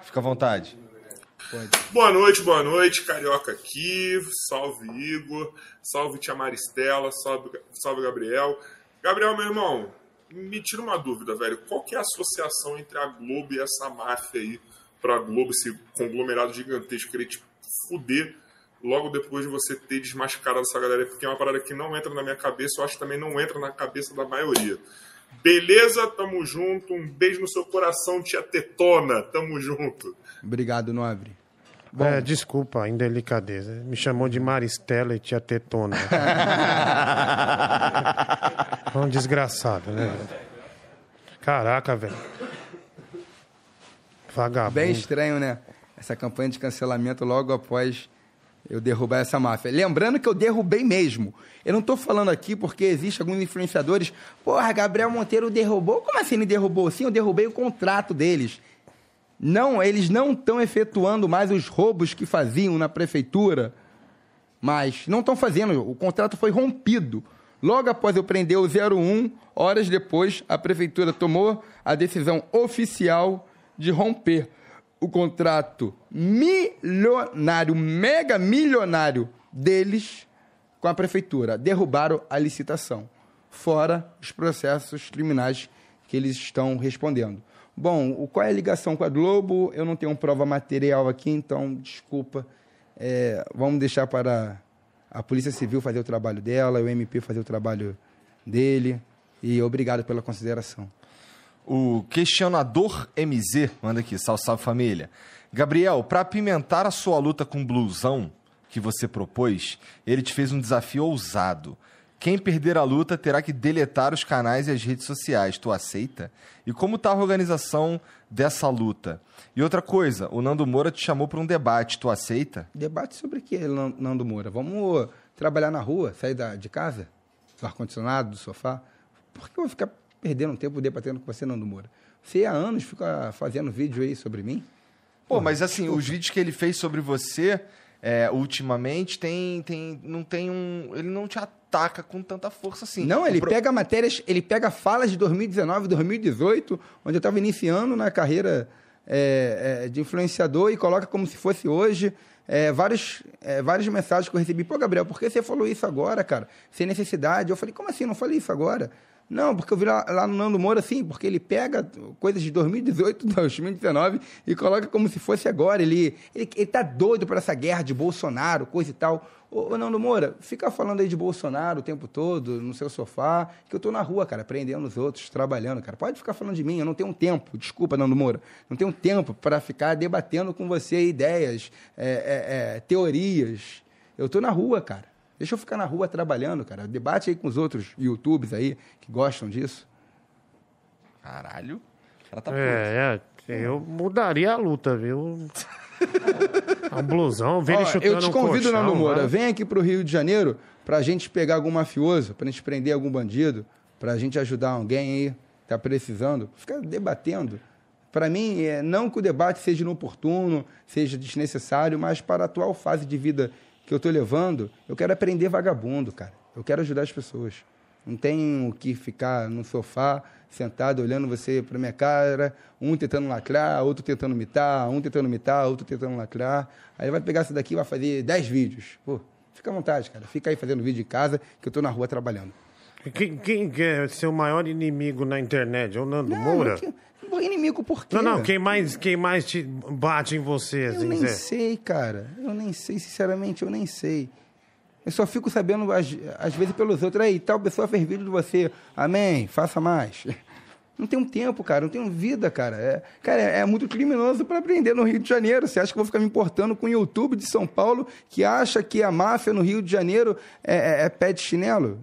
Fica à vontade. Pode. Boa noite, boa noite, Carioca aqui. Salve Igor, salve Tia Maristela, salve, salve Gabriel. Gabriel, meu irmão, me tira uma dúvida, velho. Qual que é a associação entre a Globo e essa máfia aí pra Globo, esse conglomerado gigantesco, querer te fuder logo depois de você ter desmascarado essa galera? Porque é uma parada que não entra na minha cabeça, eu acho que também não entra na cabeça da maioria. Beleza? Tamo junto. Um beijo no seu coração, tia Tetona. Tamo junto. Obrigado, Nobre. Bom. É, desculpa a indelicadeza. Me chamou de Maristela e tia Tetona. é um desgraçado, né? Caraca, velho. Vagabundo. Bem estranho, né? Essa campanha de cancelamento logo após eu derrubar essa máfia. Lembrando que eu derrubei mesmo. Eu não estou falando aqui porque existe alguns influenciadores. Porra, Gabriel Monteiro derrubou. Como assim ele derrubou? Sim, eu derrubei o contrato deles. Não, eles não estão efetuando mais os roubos que faziam na prefeitura. Mas não estão fazendo. O contrato foi rompido. Logo após eu prender o 01, horas depois, a prefeitura tomou a decisão oficial de romper o contrato milionário, mega milionário deles com a prefeitura. Derrubaram a licitação, fora os processos criminais que eles estão respondendo. Bom, qual é a ligação com a Globo? Eu não tenho prova material aqui, então desculpa. É, vamos deixar para a Polícia Civil fazer o trabalho dela, o MP fazer o trabalho dele. E obrigado pela consideração. O questionador MZ manda aqui, salve, salve família. Gabriel, para apimentar a sua luta com blusão que você propôs, ele te fez um desafio ousado. Quem perder a luta terá que deletar os canais e as redes sociais. Tu aceita? E como está a organização dessa luta? E outra coisa, o Nando Moura te chamou para um debate. Tu aceita? Debate sobre o que, Nando Moura? Vamos trabalhar na rua, sair da, de casa, do ar-condicionado, do sofá? Por que eu vou ficar perdendo tempo debatendo com você, Nando Moura. Você há anos fica fazendo vídeo aí sobre mim? Pô, mas assim, os vídeos que ele fez sobre você é, ultimamente tem, tem, não tem um. Ele não te ataca com tanta força assim. Não, ele pro... pega matérias, ele pega falas de 2019, 2018, onde eu estava iniciando na carreira é, é, de influenciador e coloca como se fosse hoje. É, vários, é, várias mensagens que eu recebi. Pô, Gabriel, por que você falou isso agora, cara? Sem necessidade. Eu falei, como assim? Não falei isso agora? Não, porque eu vi lá, lá, no Nando Moura, assim, porque ele pega coisas de 2018, 2019 e coloca como se fosse agora. Ele, ele, ele tá doido para essa guerra de Bolsonaro, coisa e tal. Ô, ô, Nando Moura, fica falando aí de Bolsonaro o tempo todo, no seu sofá, que eu tô na rua, cara, prendendo os outros, trabalhando, cara. Pode ficar falando de mim, eu não tenho tempo, desculpa, Nando Moura, não tenho tempo para ficar debatendo com você ideias, é, é, é, teorias. Eu tô na rua, cara. Deixa eu ficar na rua trabalhando, cara. Debate aí com os outros YouTubes aí que gostam disso. Caralho. Ela tá é, é, eu mudaria a luta, viu? É um blusão, vem Ó, Eu te convido, um Nando Moura, vem aqui pro Rio de Janeiro pra gente pegar algum mafioso, pra gente prender algum bandido, pra gente ajudar alguém aí, tá precisando. Fica debatendo. Para mim, é, não que o debate seja inoportuno, seja desnecessário, mas para a atual fase de vida que eu estou levando, eu quero aprender vagabundo, cara. Eu quero ajudar as pessoas. Não tenho que ficar no sofá, sentado, olhando você para minha cara, um tentando lacrar, outro tentando mitar, um tentando mitar, outro tentando lacrar. Aí vai pegar isso daqui e vai fazer 10 vídeos. Pô, fica à vontade, cara. Fica aí fazendo vídeo de casa, que eu estou na rua trabalhando. Quem, quem é seu maior inimigo na internet? É o Nando não, Moura? Que, inimigo por quê? Não, não, quem mais, quem mais te bate em você, assim, Eu nem Zé? sei, cara. Eu nem sei, sinceramente, eu nem sei. Eu só fico sabendo, às, às vezes, pelos outros. Aí, tal pessoa fez vídeo de você. Amém, faça mais. Não tenho tempo, cara. Não tenho vida, cara. É, cara, é, é muito criminoso para aprender no Rio de Janeiro. Você acha que eu vou ficar me importando com o YouTube de São Paulo que acha que a máfia no Rio de Janeiro é, é, é pé de chinelo?